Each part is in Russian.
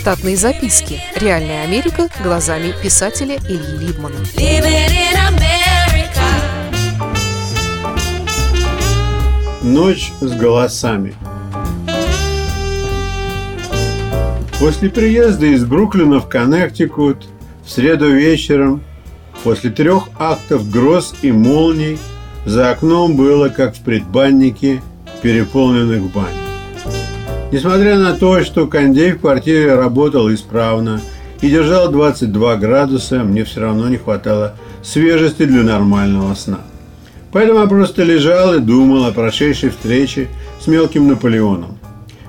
Штатные записки. Реальная Америка глазами писателя Ильи Либмана. Ночь с голосами. После приезда из Бруклина в Коннектикут в среду вечером, после трех актов гроз и молний, за окном было, как в предбаннике, переполненных бань. Несмотря на то, что кондей в квартире работал исправно и держал 22 градуса, мне все равно не хватало свежести для нормального сна. Поэтому я просто лежал и думал о прошедшей встрече с мелким Наполеоном.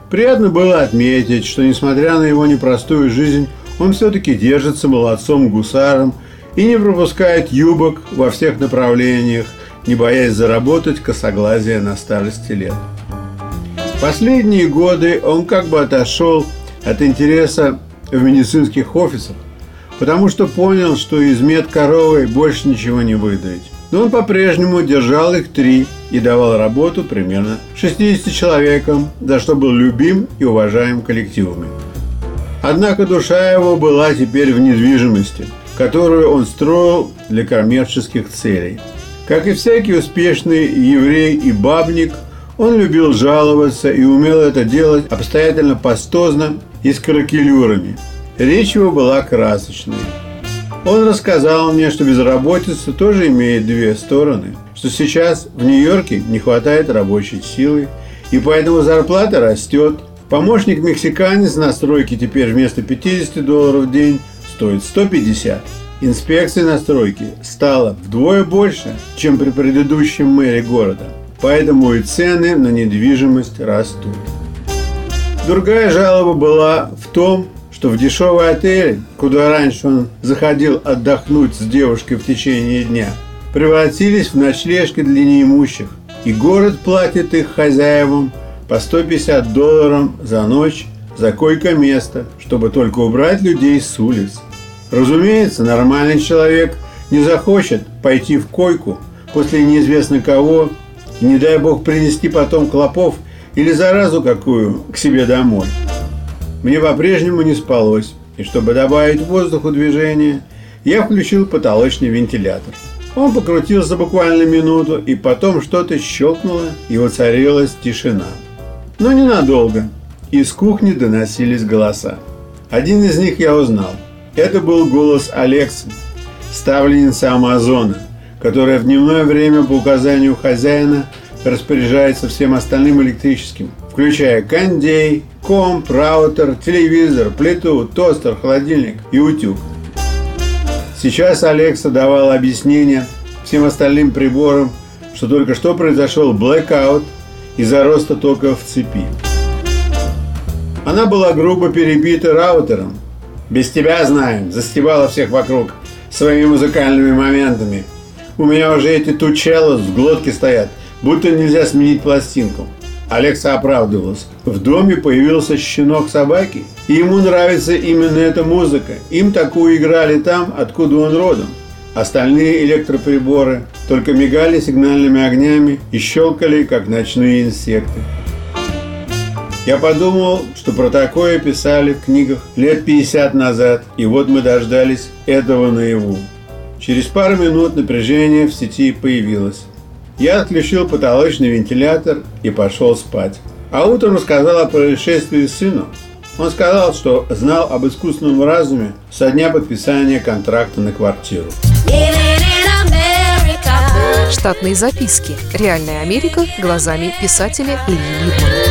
Приятно было отметить, что несмотря на его непростую жизнь, он все-таки держится молодцом-гусаром и не пропускает юбок во всех направлениях, не боясь заработать косоглазие на старости лет. Последние годы он как бы отошел от интереса в медицинских офисах, потому что понял, что из мед коровы больше ничего не выдать. Но он по-прежнему держал их три и давал работу примерно 60 человекам, за что был любим и уважаем коллективами. Однако душа его была теперь в недвижимости, которую он строил для коммерческих целей. Как и всякий успешный еврей и бабник, он любил жаловаться и умел это делать обстоятельно пастозно и с каракелюрами. Речь его была красочной. Он рассказал мне, что безработица тоже имеет две стороны, что сейчас в Нью-Йорке не хватает рабочей силы, и поэтому зарплата растет. Помощник-мексиканец на стройке теперь вместо 50 долларов в день стоит 150. Инспекции на стройке стало вдвое больше, чем при предыдущем мэре города. Поэтому и цены на недвижимость растут. Другая жалоба была в том, что в дешевый отель, куда раньше он заходил отдохнуть с девушкой в течение дня, превратились в ночлежки для неимущих, и город платит их хозяевам по 150 долларов за ночь за койко-место, чтобы только убрать людей с улиц. Разумеется, нормальный человек не захочет пойти в койку после неизвестно кого не дай бог, принести потом клопов или заразу какую к себе домой. Мне по-прежнему не спалось, и чтобы добавить воздуху движения, я включил потолочный вентилятор. Он покрутился буквально минуту, и потом что-то щелкнуло, и воцарилась тишина. Но ненадолго. Из кухни доносились голоса. Один из них я узнал. Это был голос Алексы, ставленницы Амазона, которая в дневное время по указанию хозяина распоряжается всем остальным электрическим, включая кондей, комп, раутер, телевизор, плиту, тостер, холодильник и утюг. Сейчас Алекса давала объяснение всем остальным приборам, что только что произошел blackout из-за роста тока в цепи. Она была грубо перебита раутером. «Без тебя знаем», застевала всех вокруг своими музыкальными моментами. «У меня уже эти тучеллос в глотке стоят, будто нельзя сменить пластинку». Алекса оправдывалась. В доме появился щенок собаки, и ему нравится именно эта музыка. Им такую играли там, откуда он родом. Остальные электроприборы только мигали сигнальными огнями и щелкали, как ночные инсекты. Я подумал, что про такое писали в книгах лет 50 назад, и вот мы дождались этого наяву. Через пару минут напряжение в сети появилось. Я отключил потолочный вентилятор и пошел спать. А утром рассказал о происшествии сыну. Он сказал, что знал об искусственном разуме со дня подписания контракта на квартиру. Штатные записки. Реальная Америка глазами писателя Ильи Либмана.